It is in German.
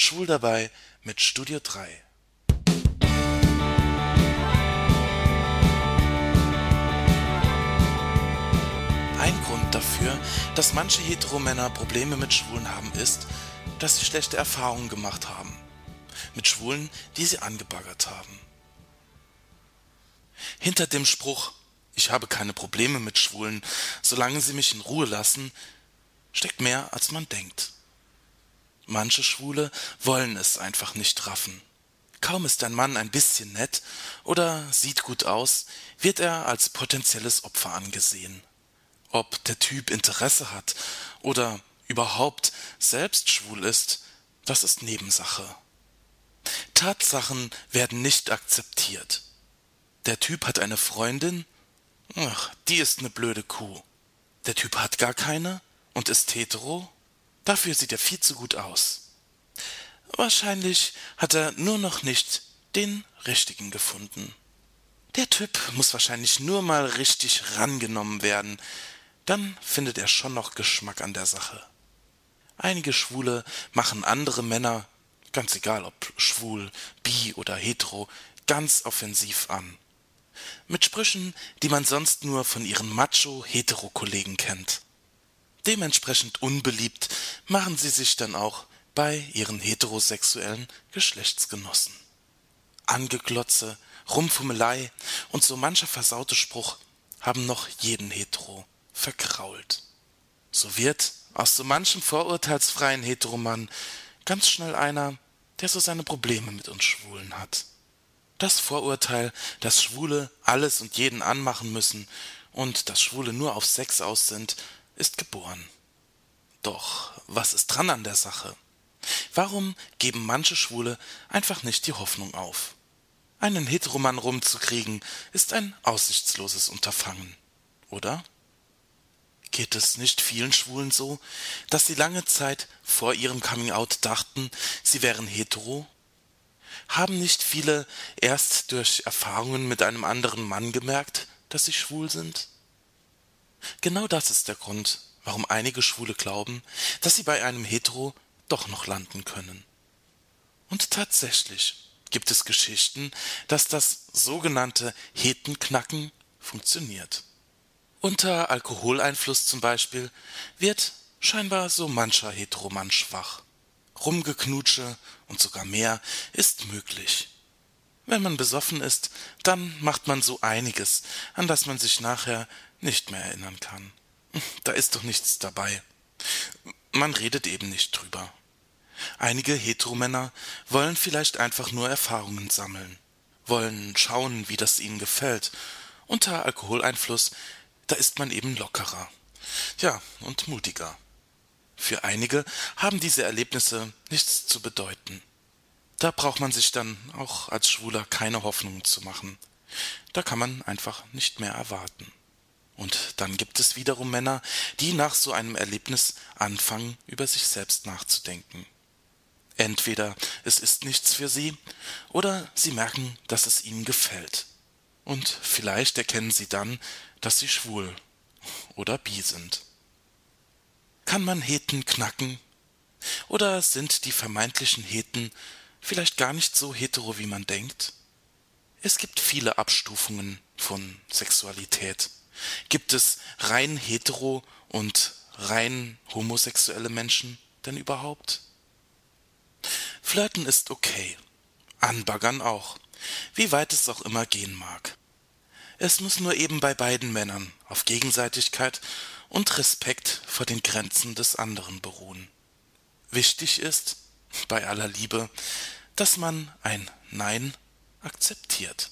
Schwul dabei mit Studio 3. Ein Grund dafür, dass manche Heteromänner Probleme mit Schwulen haben, ist, dass sie schlechte Erfahrungen gemacht haben. Mit Schwulen, die sie angebaggert haben. Hinter dem Spruch ich habe keine Probleme mit Schwulen, solange sie mich in Ruhe lassen, steckt mehr, als man denkt. Manche Schwule wollen es einfach nicht raffen. Kaum ist ein Mann ein bisschen nett oder sieht gut aus, wird er als potenzielles Opfer angesehen. Ob der Typ Interesse hat oder überhaupt selbst schwul ist, das ist Nebensache. Tatsachen werden nicht akzeptiert. Der Typ hat eine Freundin, ach, die ist ne blöde Kuh. Der Typ hat gar keine und ist hetero, dafür sieht er viel zu gut aus. Wahrscheinlich hat er nur noch nicht den richtigen gefunden. Der Typ muss wahrscheinlich nur mal richtig rangenommen werden, dann findet er schon noch Geschmack an der Sache. Einige Schwule machen andere Männer, ganz egal ob schwul, bi oder hetero, ganz offensiv an. Mit Sprüchen, die man sonst nur von ihren Macho-Hetero-Kollegen kennt. Dementsprechend unbeliebt machen sie sich dann auch bei ihren heterosexuellen Geschlechtsgenossen. Angeglotze, Rumfummelei und so mancher versaute Spruch haben noch jeden Hetero verkrault. So wird aus so manchem vorurteilsfreien Heteromann ganz schnell einer, der so seine Probleme mit uns Schwulen hat. Das Vorurteil, dass Schwule alles und jeden anmachen müssen und dass Schwule nur auf Sex aus sind, ist geboren. Doch was ist dran an der Sache? Warum geben manche Schwule einfach nicht die Hoffnung auf? Einen Heteromann rumzukriegen, ist ein aussichtsloses Unterfangen, oder? Geht es nicht vielen Schwulen so, dass sie lange Zeit vor ihrem Coming-out dachten, sie wären hetero? Haben nicht viele erst durch Erfahrungen mit einem anderen Mann gemerkt, dass sie schwul sind? Genau das ist der Grund, warum einige Schwule glauben, dass sie bei einem Hetero doch noch landen können. Und tatsächlich gibt es Geschichten, dass das sogenannte Hetenknacken funktioniert. Unter Alkoholeinfluss zum Beispiel wird scheinbar so mancher Heteromann schwach. Rumgeknutsche und sogar mehr ist möglich. Wenn man besoffen ist, dann macht man so einiges, an das man sich nachher nicht mehr erinnern kann. Da ist doch nichts dabei. Man redet eben nicht drüber. Einige Heteromänner wollen vielleicht einfach nur Erfahrungen sammeln, wollen schauen, wie das ihnen gefällt. Unter Alkoholeinfluss, da ist man eben lockerer. Ja, und mutiger. Für einige haben diese Erlebnisse nichts zu bedeuten. Da braucht man sich dann auch als Schwuler keine Hoffnungen zu machen. Da kann man einfach nicht mehr erwarten. Und dann gibt es wiederum Männer, die nach so einem Erlebnis anfangen, über sich selbst nachzudenken. Entweder es ist nichts für sie, oder sie merken, dass es ihnen gefällt. Und vielleicht erkennen sie dann, dass sie schwul oder bi sind. Kann man Heten knacken? Oder sind die vermeintlichen Heten vielleicht gar nicht so hetero, wie man denkt? Es gibt viele Abstufungen von Sexualität. Gibt es rein hetero und rein homosexuelle Menschen denn überhaupt? Flirten ist okay. Anbaggern auch. Wie weit es auch immer gehen mag. Es muss nur eben bei beiden Männern auf Gegenseitigkeit und Respekt vor den Grenzen des anderen beruhen. Wichtig ist, bei aller Liebe, dass man ein Nein akzeptiert.